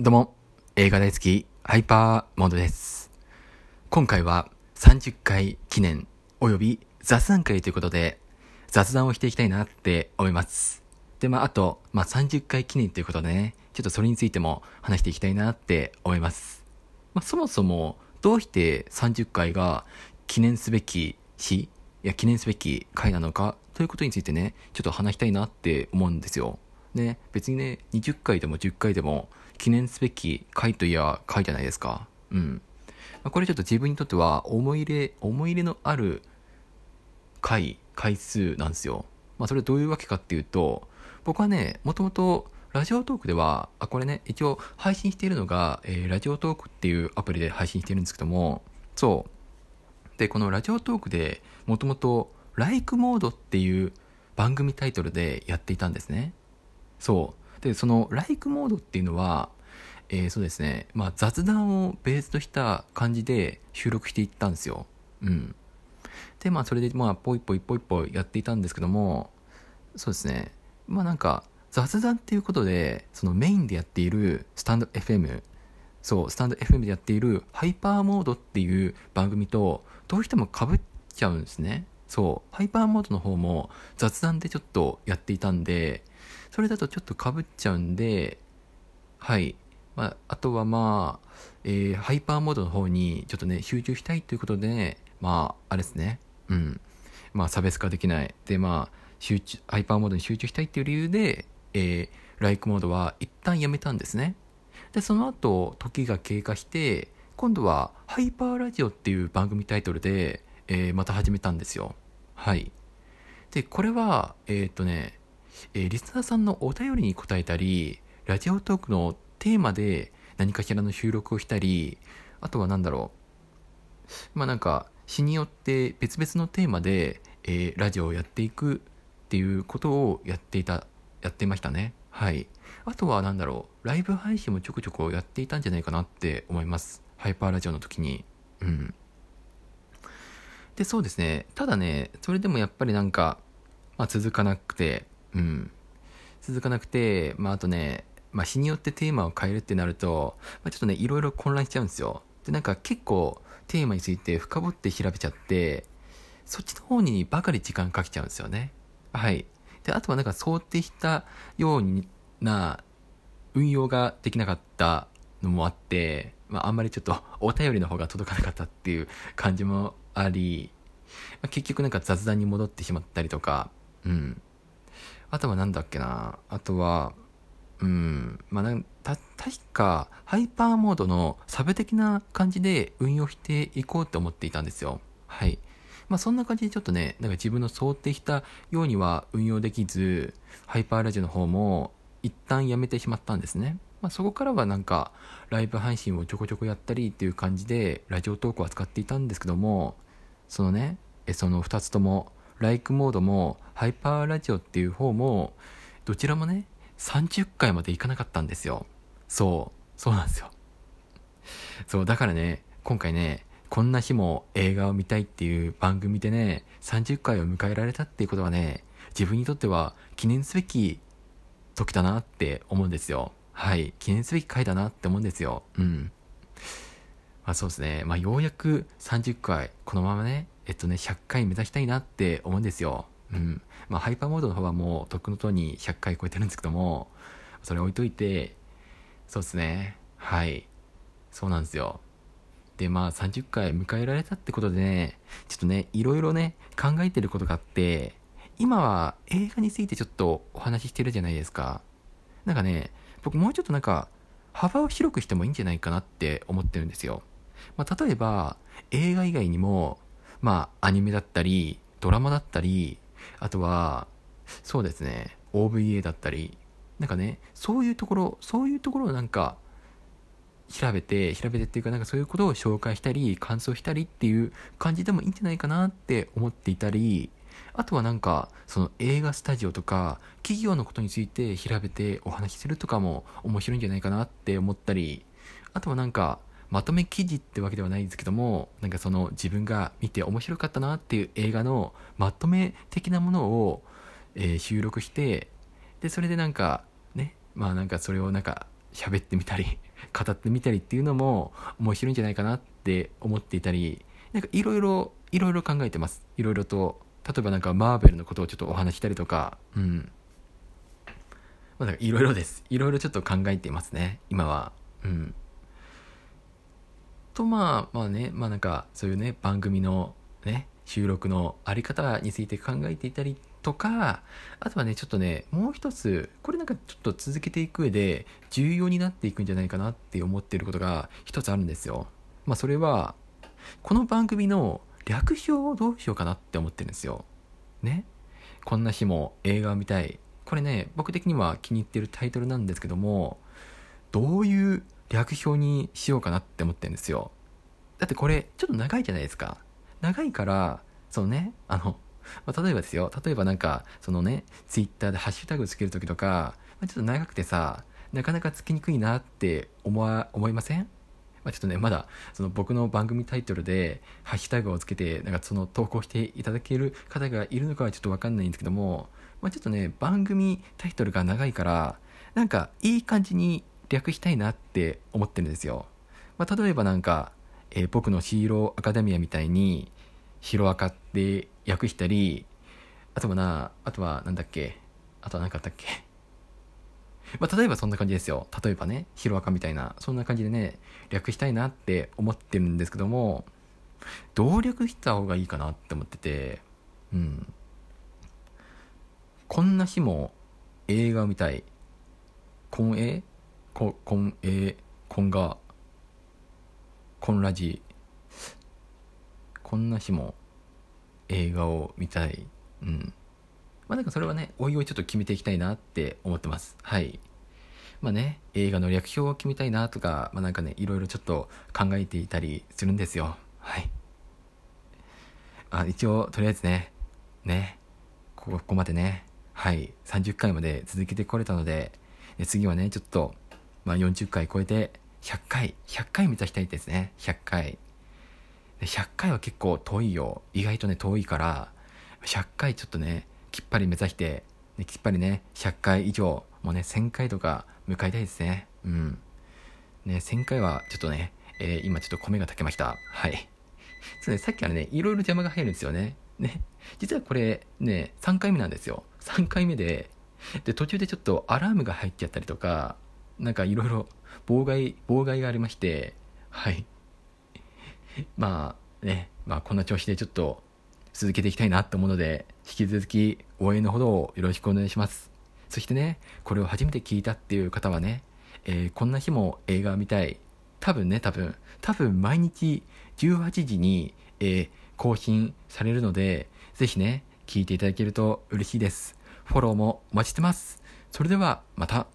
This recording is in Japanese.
どうも、映画大好き、ハイパーモードです。今回は30回記念及び雑談会ということで、雑談をしていきたいなって思います。で、まあ、あと、まあ、30回記念ということでね、ちょっとそれについても話していきたいなって思います。まあ、そもそも、どうして30回が記念すべき日、いや、記念すべき回なのかということについてね、ちょっと話したいなって思うんですよ。ね、別にね、20回でも10回でも記念すべき回といや回じゃないですか。うん。まこれちょっと自分にとっては思い入れ、思い入れのある回、回数なんですよ。まあそれどういうわけかっていうと、僕はね、もともとラジオトークでは、あ、これね、一応配信しているのが、えーラジオトークっていうアプリで配信してるんですけども、そう。で、このラジオトークでもともと、ライクモードっていう番組タイトルでやっていたんですね。そう。で、そのライクモードっていうのは、えーそうですね、まあ雑談をベースとした感じで収録していったんですよ。うん。で、まあそれでまあポイポイポイポイやっていたんですけども、そうですね、まあなんか雑談っていうことで、そのメインでやっているスタンド FM、そう、スタンド FM でやっているハイパーモードっていう番組とどうしても被っちゃうんですね。そう、ハイパーモードの方も雑談でちょっとやっていたんで、それだとちょっと被っちゃうんで、はい。まあ、あとはまあ、えーハイパーモードの方にちょっとね、集中したいということで、まあ、あれですね。うん。まあ、差別化できない。で、まあ、集中、ハイパーモードに集中したいっていう理由で、えーライクモードは一旦やめたんですね。で、その後、時が経過して、今度は、ハイパーラジオっていう番組タイトルで、えーまた始めたんですよ。はい。で、これは、えーっとね、えーリスナーさんのお便りに答えたり、ラジオトークのテーマで何かしらの収録をしたり、あとは何だろう。まあなんか、詩によって別々のテーマで、えーラジオをやっていくっていうことをやっていた、やってましたね。はい。あとは何だろう。ライブ配信もちょくちょくやっていたんじゃないかなって思います。ハイパーラジオの時に。うん。で、そうですね。ただね、それでもやっぱりなんか、まあ続かなくて、うん。続かなくて、まああとね、まあ日によってテーマを変えるってなると、まあ、ちょっとね、いろいろ混乱しちゃうんですよ。で、なんか結構テーマについて深掘って調べちゃって、そっちの方にばかり時間かけちゃうんですよね。はい。で、あとはなんか想定したような運用ができなかったのもあって、まああんまりちょっとお便りの方が届かなかったっていう感じもあり、まあ結局なんか雑談に戻ってしまったりとか、うん。あとはなんだっけな？あとは、うん。まあなん、た、確か、ハイパーモードのサブ的な感じで運用していこうと思っていたんですよ。はい。まあそんな感じでちょっとね、なんか自分の想定したようには運用できず、ハイパーラジオの方も一旦やめてしまったんですね。まあそこからはなんか、ライブ配信をちょこちょこやったりっていう感じで、ラジオトークを扱っていたんですけども、そのね、その2つとも、ライクモードも、ハイパーラジオっていう方も、どちらもね、30回までいかなかったんですよ。そう、そうなんですよ。そう、だからね、今回ね、こんな日も映画を見たいっていう番組でね、30回を迎えられたっていうことはね、自分にとっては記念すべき時だなって思うんですよ。はい。記念すべき回だなって思うんですよ。うん。まあそうですね。まあようやく30回、このままね、えっとね、100回目指したいなって思うんですよ。うん。まあハイパーモードの方はもうとっくのとに100回超えてるんですけども、それ置いといて、そうですね。はい。そうなんですよ。で、まあ30回迎えられたってことでね、ちょっとね、いろいろね、考えてることがあって、今は映画についてちょっとお話ししてるじゃないですか。なんかね、僕もうちょっとなんか、幅を広くしてもいいんじゃないかなって思ってるんですよ。まあ、例えば、映画以外にも、まあ、アニメだったり、ドラマだったり、あとは、そうですね、OVA だったり、なんかね、そういうところ、そういうところをなんか、調べて、調べてっていうか、なんかそういうことを紹介したり、感想したりっていう感じでもいいんじゃないかなって思っていたり、あとはなんか、その映画スタジオとか、企業のことについて調べてお話しするとかも面白いんじゃないかなって思ったり、あとはなんか、まとめ記事ってわけではないんですけども、なんかその自分が見て面白かったなっていう映画のまとめ的なものを、えー収録して、で、それでなんか、ね、まあなんかそれをなんか喋ってみたり 語ってみたりっていうのも面白いんじゃないかなって思っていたりなんかいろいろいろいろ考えてます。いろいろと例えばなんかマーベルのことをちょっとお話したりとかうん。まあいろいろです。いろいろちょっと考えていますね今は。うん。とまあまあねまあなんかそういうね番組のね収録のあり方について考えていたりとか、あとはね、ちょっとね、もう一つ、これなんかちょっと続けていく上で重要になっていくんじゃないかなって思ってることが一つあるんですよ。まあそれは、この番組の略表をどうしようかなって思ってるんですよ。ね。こんな日も映画を見たい。これね、僕的には気に入ってるタイトルなんですけども、どういう略表にしようかなって思ってんですよ。だってこれ、ちょっと長いじゃないですか。長いから、そのね、あの、まあ、例えばですよ、例えばなんか、そのね、ツイッターでハッシュタグつけるときとか、まあ、ちょっと長くてさ、なかなかつきにくいなって思わ、思いません？まあ、ちょっとね、まだ、その僕の番組タイトルで、ハッシュタグをつけて、なんかその投稿していただける方がいるのかはちょっとわかんないんですけども、まあ、ちょっとね、番組タイトルが長いから、なんかいい感じに略したいなって思ってるんですよ。まあ、例えばなんか、えー、僕のヒーローアカデミアみたいに、ヒロアカって訳したり、あとはな、あとはなんだっけ、あとは何かあったっけ。まあ、例えばそんな感じですよ。例えばね、ヒロアカみたいな、そんな感じでね、略したいなって思ってるんですけども、どう略した方がいいかなって思ってて、うん。こんな日も映画を見たい。こんえ？こ、こんえこんが、こんラジ、こんな日も映画を見たい。うん。まあなんかそれはね、おいおいちょっと決めていきたいなって思ってます。はい。まあね、映画の略表を決めたいなとか、まあなんかね、いろいろちょっと考えていたりするんですよ。はい。あ一応、とりあえずね、ね、ここまでね、はい、30回まで続けてこれたので、次はね、ちょっと、まあ40回超えて、100回、100回目指したいですね。100回。100回は結構遠いよ。意外とね、遠いから、100回ちょっとね、きっぱり目指して、きっぱりね、100回以上、もうね、1000回とか迎えたいですね。うん。ね、1000回はちょっとね、えー、今ちょっと米が炊けました。はい。そうね、さっきからね、いろいろ邪魔が入るんですよね。ね。実はこれ、ね、3回目なんですよ。3回目で、で、途中でちょっとアラームが入っちゃったりとか、なんかいろいろ 妨害、妨害がありまして、はい。まあね、まあこんな調子でちょっと続けていきたいなと思うので、引き続き応援のほどをよろしくお願いします。そしてね、これを初めて聞いたっていう方はね、えー、こんな日も映画を見たい。多分ね、多分、多分毎日18時に、えー、更新されるので、ぜひね、聞いていただけると嬉しいです。フォローもお待ちしてます。それでは、また。